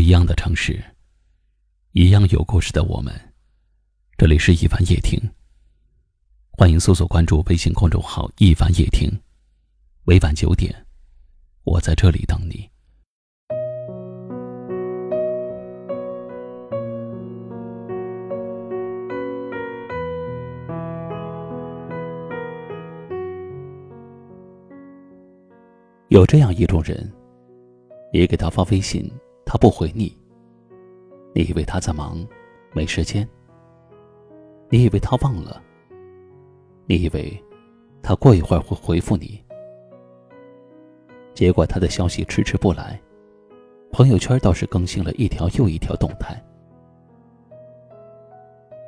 一样的城市，一样有故事的我们。这里是一凡夜听，欢迎搜索关注微信公众号“一凡夜听”。每晚九点，我在这里等你。有这样一种人，你给他发微信。他不回你，你以为他在忙，没时间。你以为他忘了，你以为他过一会儿会回复你。结果他的消息迟迟不来，朋友圈倒是更新了一条又一条动态。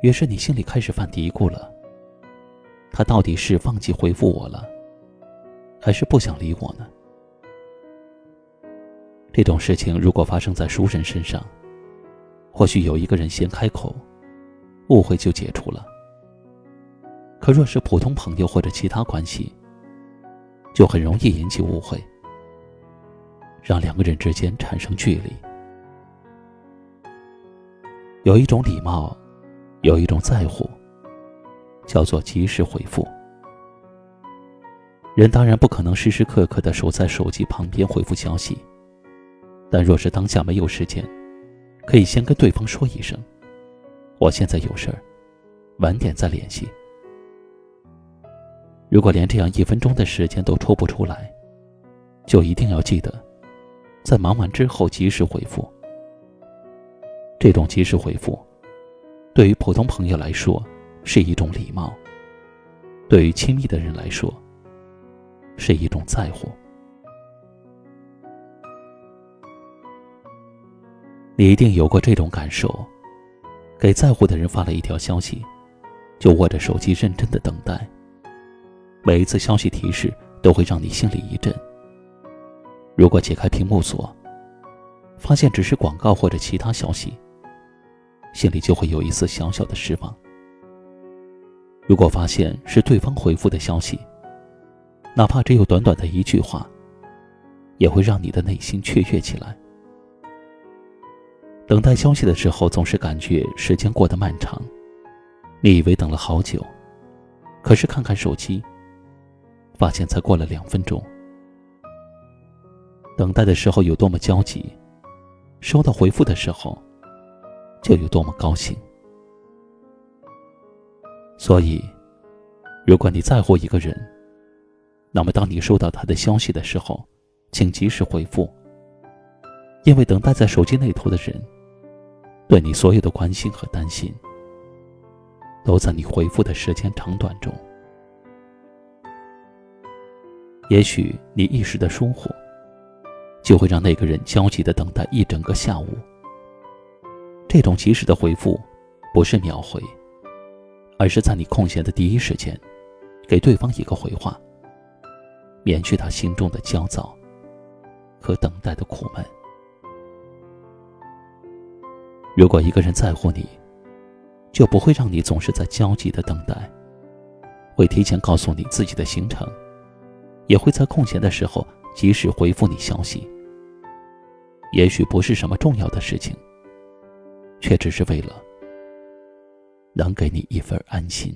于是你心里开始犯嘀咕了：他到底是忘记回复我了，还是不想理我呢？这种事情如果发生在熟人身上，或许有一个人先开口，误会就解除了。可若是普通朋友或者其他关系，就很容易引起误会，让两个人之间产生距离。有一种礼貌，有一种在乎，叫做及时回复。人当然不可能时时刻刻的守在手机旁边回复消息。但若是当下没有时间，可以先跟对方说一声：“我现在有事儿，晚点再联系。”如果连这样一分钟的时间都抽不出来，就一定要记得，在忙完之后及时回复。这种及时回复，对于普通朋友来说是一种礼貌；对于亲密的人来说，是一种在乎。你一定有过这种感受：给在乎的人发了一条消息，就握着手机认真的等待。每一次消息提示都会让你心里一震。如果解开屏幕锁，发现只是广告或者其他消息，心里就会有一丝小小的失望。如果发现是对方回复的消息，哪怕只有短短的一句话，也会让你的内心雀跃起来。等待消息的时候，总是感觉时间过得漫长。你以为等了好久，可是看看手机，发现才过了两分钟。等待的时候有多么焦急，收到回复的时候，就有多么高兴。所以，如果你在乎一个人，那么当你收到他的消息的时候，请及时回复。因为等待在手机那头的人。对你所有的关心和担心，都在你回复的时间长短中。也许你一时的疏忽，就会让那个人焦急的等待一整个下午。这种及时的回复，不是秒回，而是在你空闲的第一时间，给对方一个回话，免去他心中的焦躁和等待的苦闷。如果一个人在乎你，就不会让你总是在焦急的等待，会提前告诉你自己的行程，也会在空闲的时候及时回复你消息。也许不是什么重要的事情，却只是为了能给你一份安心。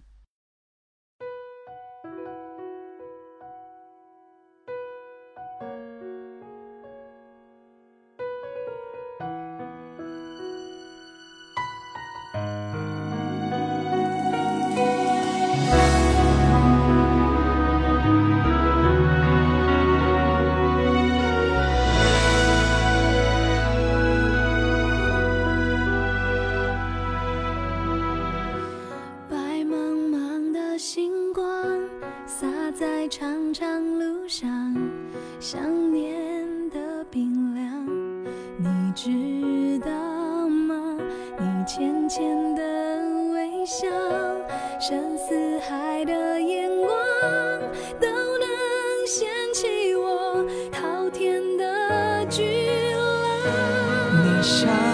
长长路上想念的冰凉你知道吗？你浅浅的微笑深似海的眼光都能掀起我滔天的巨浪。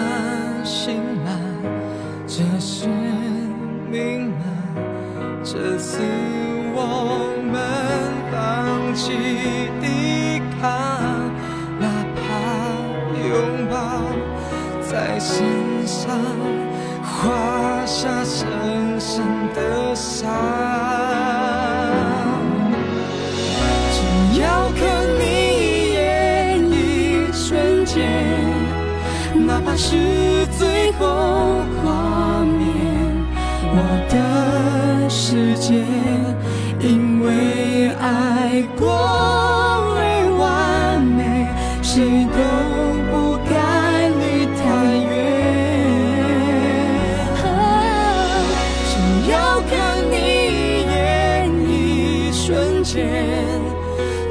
画下深深的伤只要看你一眼一瞬间哪怕是最后画面我的世界因为爱过。要看你一眼一瞬间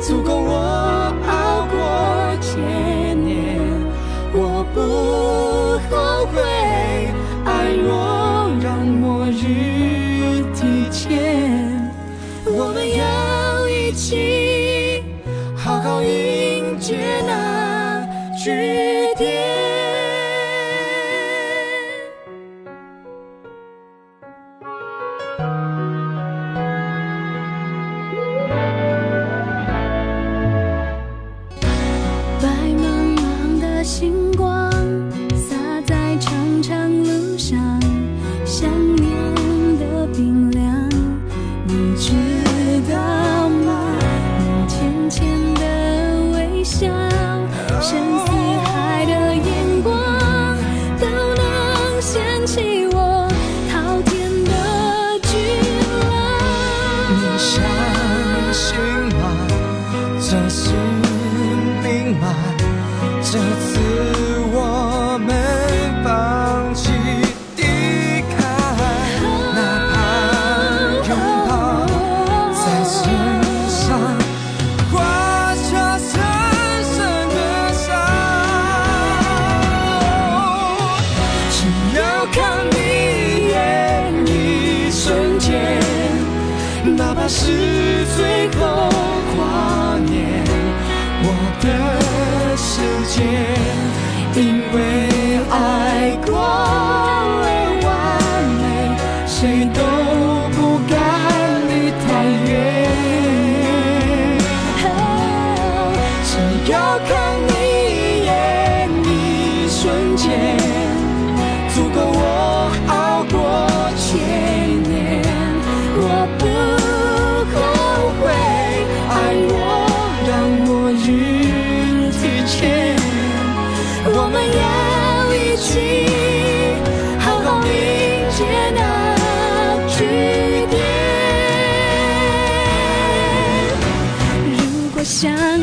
足够我熬过千年。我不后悔爱若让末日提前我们要一起好好迎接那句点想。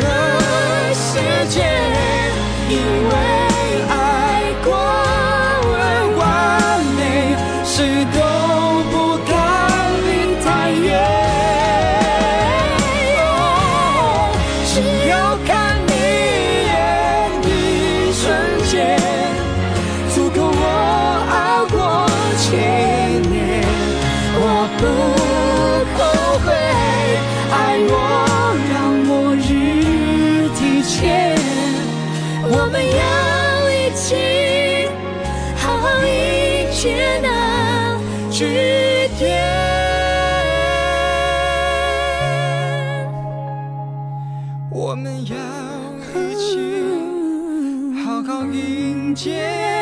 的世界，因为。一天，我们要一起好好迎接。